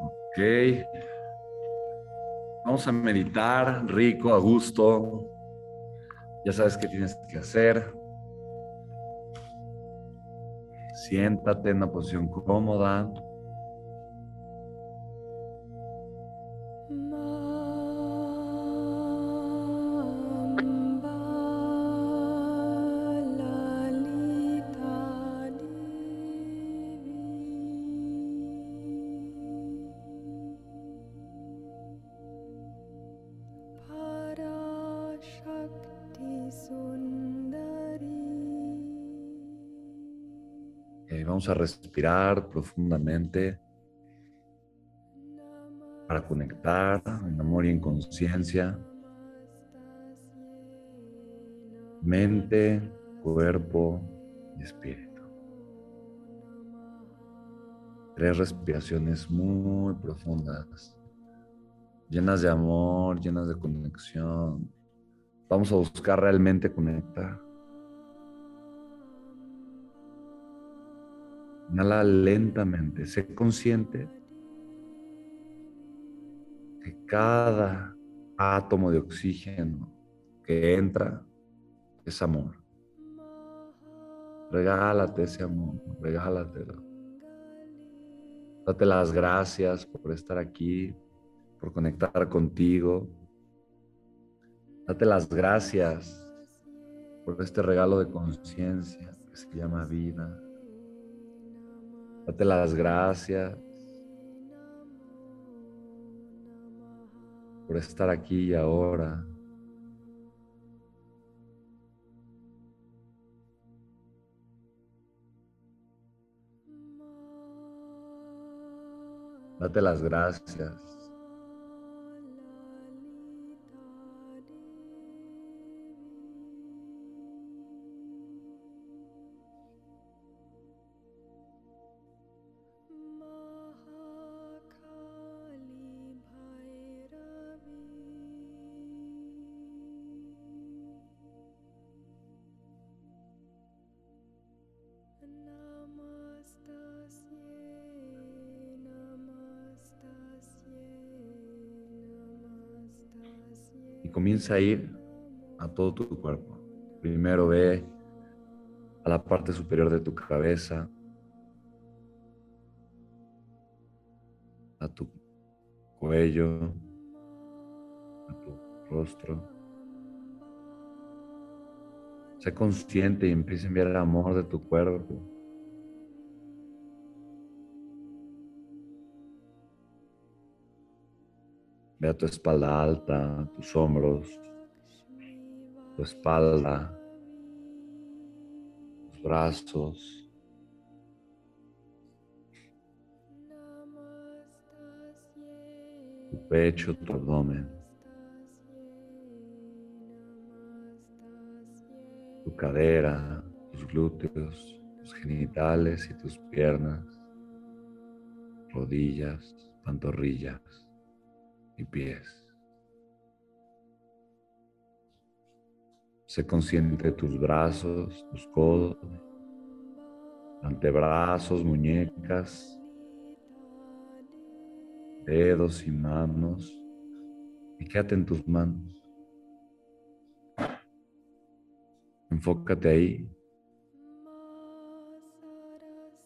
Ok. Vamos a meditar rico, a gusto. Ya sabes qué tienes que hacer. Siéntate en una posición cómoda. Vamos a respirar profundamente para conectar en amor y en conciencia. Mente, cuerpo y espíritu. Tres respiraciones muy profundas, llenas de amor, llenas de conexión. Vamos a buscar realmente conectar. Inhala lentamente, sé consciente que cada átomo de oxígeno que entra es amor. Regálate ese amor, regálatelo. Date las gracias por estar aquí, por conectar contigo. Date las gracias por este regalo de conciencia que se llama vida. Date las gracias por estar aquí y ahora. Date las gracias comienza a ir a todo tu cuerpo. Primero ve a la parte superior de tu cabeza, a tu cuello, a tu rostro. Sé consciente y empieza a enviar el amor de tu cuerpo. Ve a tu espalda alta, tus hombros, tu espalda, tus brazos. Tu pecho, tu abdomen. Tu cadera, tus glúteos, tus genitales y tus piernas, rodillas, pantorrillas y pies. Sé consciente de tus brazos, tus codos, antebrazos, muñecas, dedos y manos. Y quédate en tus manos. Enfócate ahí.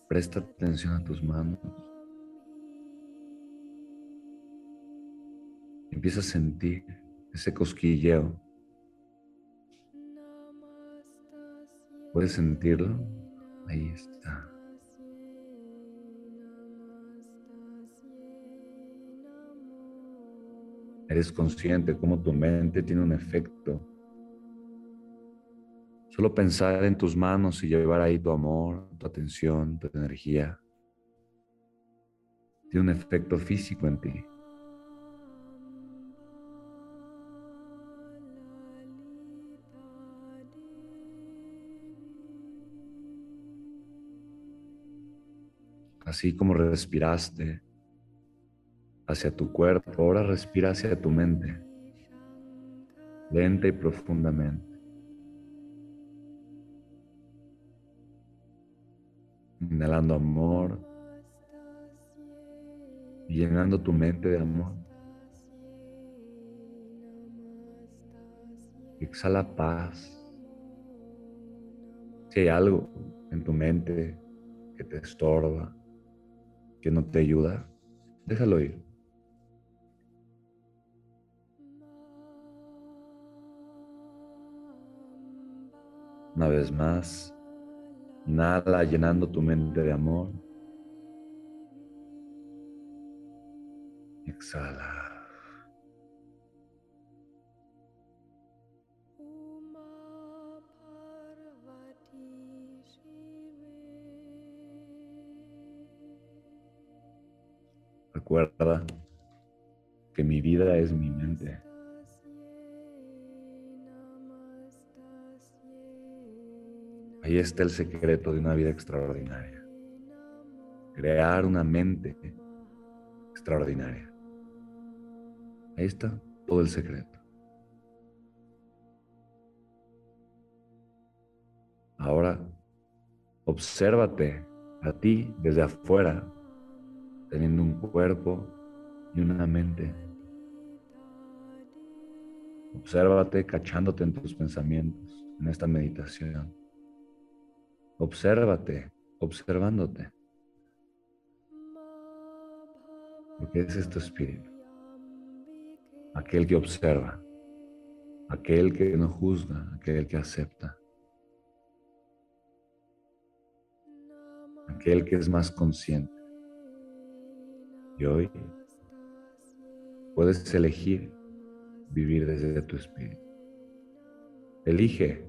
Presta atención a tus manos. Empieza a sentir ese cosquilleo. ¿Puedes sentirlo? Ahí está. Eres consciente cómo tu mente tiene un efecto. Solo pensar en tus manos y llevar ahí tu amor, tu atención, tu energía. Tiene un efecto físico en ti. Así como respiraste hacia tu cuerpo, ahora respira hacia tu mente, lenta y profundamente. Inhalando amor, llenando tu mente de amor. Exhala paz. Si hay algo en tu mente que te estorba, que no te ayuda, déjalo ir. Una vez más, inhala llenando tu mente de amor. Exhala. Recuerda que mi vida es mi mente. Ahí está el secreto de una vida extraordinaria. Crear una mente extraordinaria. Ahí está todo el secreto. Ahora, obsérvate a ti desde afuera, teniendo un cuerpo y una mente. Obsérvate cachándote en tus pensamientos en esta meditación. Obsérvate, observándote. Porque es tu espíritu. Aquel que observa, aquel que no juzga, aquel que acepta. Aquel que es más consciente. Y hoy puedes elegir vivir desde tu espíritu. Elige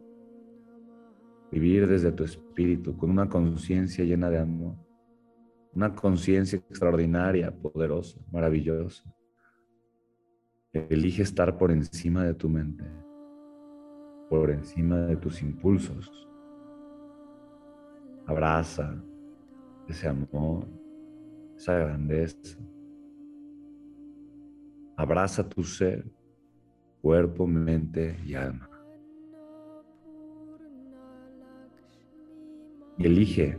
vivir desde tu espíritu con una conciencia llena de amor, una conciencia extraordinaria, poderosa, maravillosa. Elige estar por encima de tu mente, por encima de tus impulsos. Abraza ese amor, esa grandeza. Abraza tu ser, cuerpo, mente y alma. y elige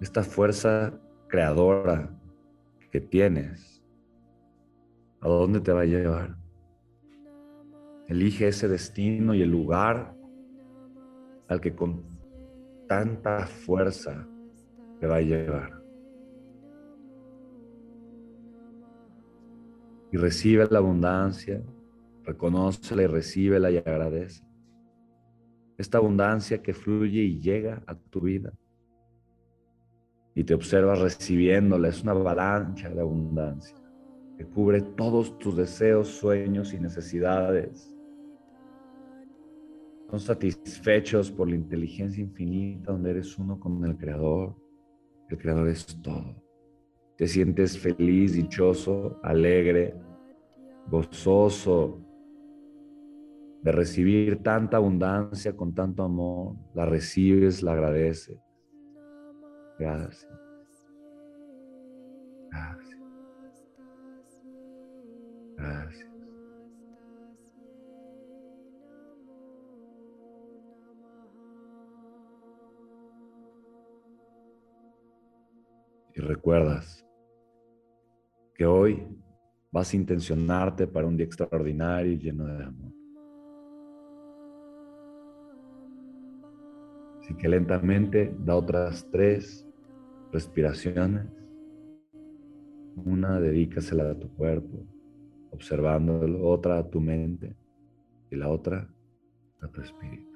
esta fuerza creadora que tienes. ¿A dónde te va a llevar? Elige ese destino y el lugar al que con tanta fuerza te va a llevar. Y recibe la abundancia, reconócela y recíbela y agradece. Esta abundancia que fluye y llega a tu vida y te observas recibiéndola. Es una avalancha de abundancia que cubre todos tus deseos, sueños y necesidades. Son satisfechos por la inteligencia infinita donde eres uno con el Creador. El Creador es todo. Te sientes feliz, dichoso, alegre, gozoso de recibir tanta abundancia con tanto amor. La recibes, la agradeces. Gracias. Gracias. Gracias. Y recuerdas que hoy vas a intencionarte para un día extraordinario y lleno de amor. Así que lentamente da otras tres respiraciones. Una dedícasela a tu cuerpo, observándolo, otra a tu mente y la otra a tu espíritu.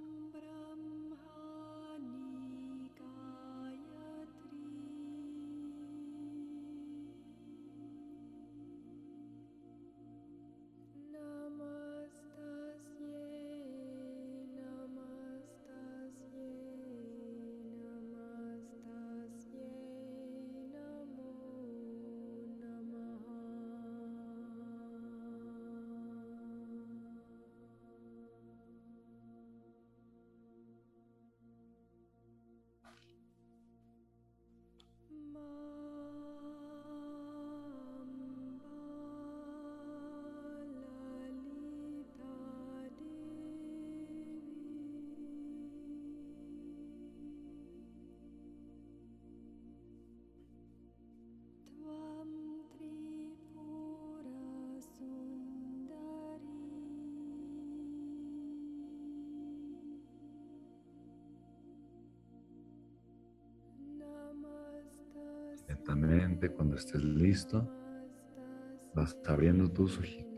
Cuando estés listo, vas abriendo tus ojitos.